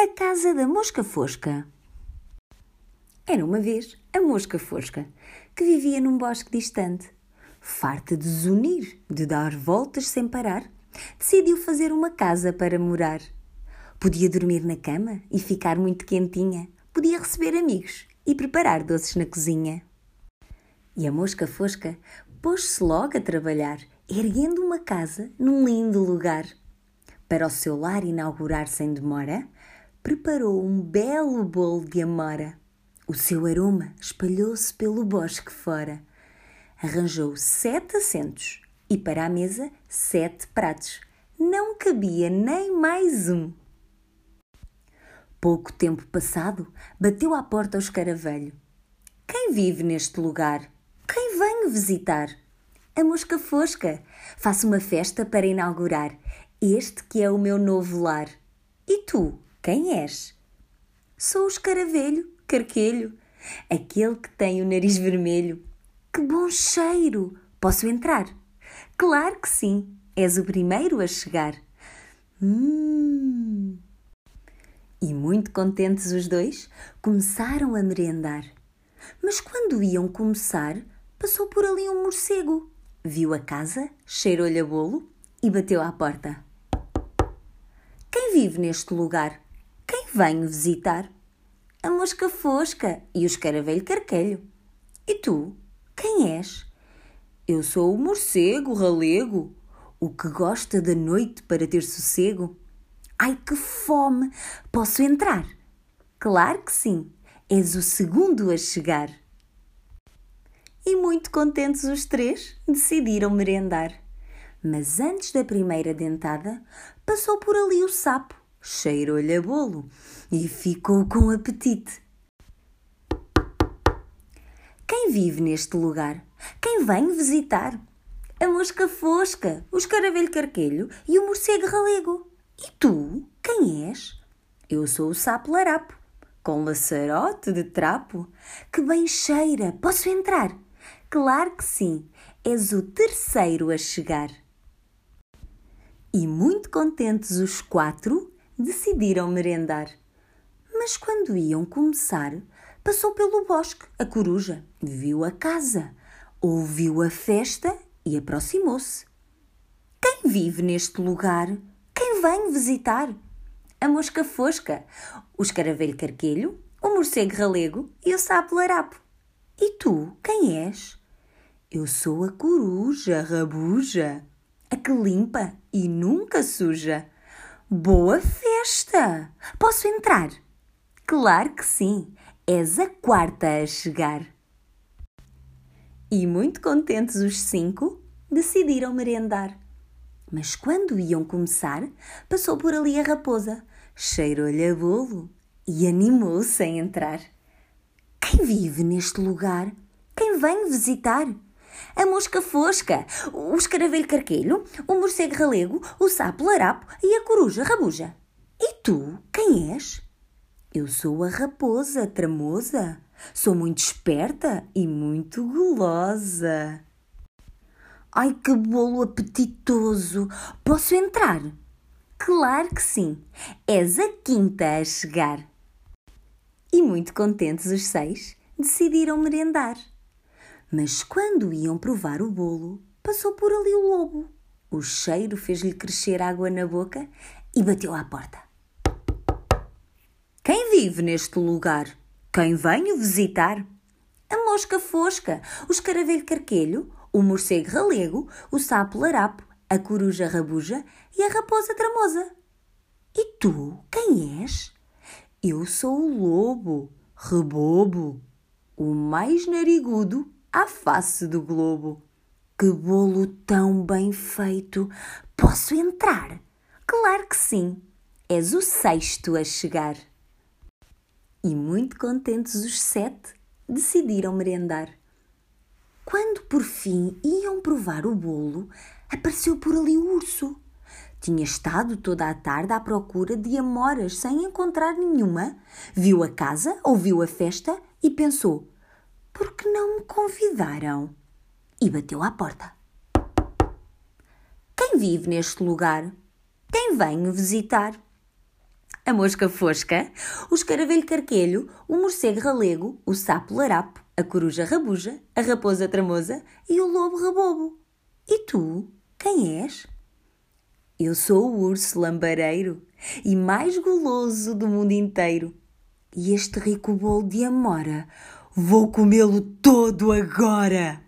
A Casa da Mosca Fosca. Era uma vez a Mosca Fosca, que vivia num bosque distante. Farta de zunir, de dar voltas sem parar, decidiu fazer uma casa para morar. Podia dormir na cama e ficar muito quentinha, podia receber amigos e preparar doces na cozinha. E a Mosca Fosca pôs-se logo a trabalhar, erguendo uma casa num lindo lugar. Para o seu lar inaugurar sem demora, preparou um belo bolo de amora. O seu aroma espalhou-se pelo bosque fora. Arranjou sete assentos e para a mesa sete pratos. Não cabia nem mais um. Pouco tempo passado, bateu à porta o escaravelho. Quem vive neste lugar? Quem vem visitar? A mosca fosca. Faço uma festa para inaugurar este que é o meu novo lar. E tu, quem és? Sou o escaravelho, carquelho, aquele que tem o nariz vermelho. Que bom cheiro! Posso entrar? Claro que sim, és o primeiro a chegar. Hum. E muito contentes os dois, começaram a merendar. Mas quando iam começar, passou por ali um morcego. Viu a casa, cheirou-lhe a bolo e bateu à porta. Quem vive neste lugar? Venho visitar a mosca fosca e o escaravelho carquelho. E tu, quem és? Eu sou o morcego ralego, o que gosta da noite para ter sossego. Ai, que fome! Posso entrar? Claro que sim, és o segundo a chegar. E muito contentes os três, decidiram merendar. Mas antes da primeira dentada, passou por ali o sapo cheirou-lhe a bolo e ficou com apetite. Quem vive neste lugar? Quem vem visitar? A mosca fosca, o escaravelho carquelho e o morcego ralego. E tu, quem és? Eu sou o sapo larapo, com laçarote de trapo. Que bem cheira, posso entrar? Claro que sim, és o terceiro a chegar. E muito contentes os quatro, decidiram merendar. Mas quando iam começar, passou pelo bosque a coruja, viu a casa, ouviu a festa e aproximou-se. Quem vive neste lugar? Quem vem visitar? A mosca fosca, o escaravelho carquelho, o morcego ralego e o sapo larapo. E tu, quem és? Eu sou a coruja rabuja, a que limpa e nunca suja. Boa festa! Posso entrar? Claro que sim, és a quarta a chegar. E muito contentes os cinco, decidiram merendar. Mas quando iam começar, passou por ali a raposa, cheirou-lhe a bolo e animou-se a entrar. Quem vive neste lugar? Quem vem visitar? A mosca fosca, o escaravelho carquelho, o morcego ralego, o sapo larapo e a coruja rabuja. E tu, quem és? Eu sou a raposa tramosa. Sou muito esperta e muito gulosa. Ai, que bolo apetitoso! Posso entrar? Claro que sim. És a quinta a chegar. E muito contentes os seis, decidiram merendar. Mas quando iam provar o bolo, passou por ali o lobo. O cheiro fez-lhe crescer água na boca e bateu à porta. Quem vive neste lugar? Quem venho visitar? A mosca fosca, o escaravelho carquelho, o morcego ralego, o sapo larapo, a coruja rabuja e a raposa tramosa. E tu, quem és? Eu sou o lobo, rebobo, o mais narigudo à face do globo. Que bolo tão bem feito! Posso entrar? Claro que sim! És o sexto a chegar. E muito contentes os sete, decidiram merendar. Quando por fim iam provar o bolo, apareceu por ali o urso. Tinha estado toda a tarde à procura de amoras sem encontrar nenhuma. Viu a casa, ouviu a festa e pensou: por que não me convidaram? E bateu à porta. Quem vive neste lugar? Quem vem visitar? a mosca fosca, o escaravelho carquelho, o morcego ralego, o sapo larapo, a coruja rabuja, a raposa tramosa e o lobo rabobo. E tu, quem és? Eu sou o urso lambareiro e mais goloso do mundo inteiro. E este rico bolo de amora vou comê-lo todo agora.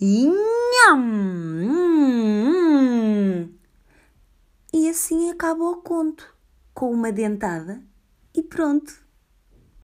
Inham! E assim acaba o conto, com uma dentada e pronto.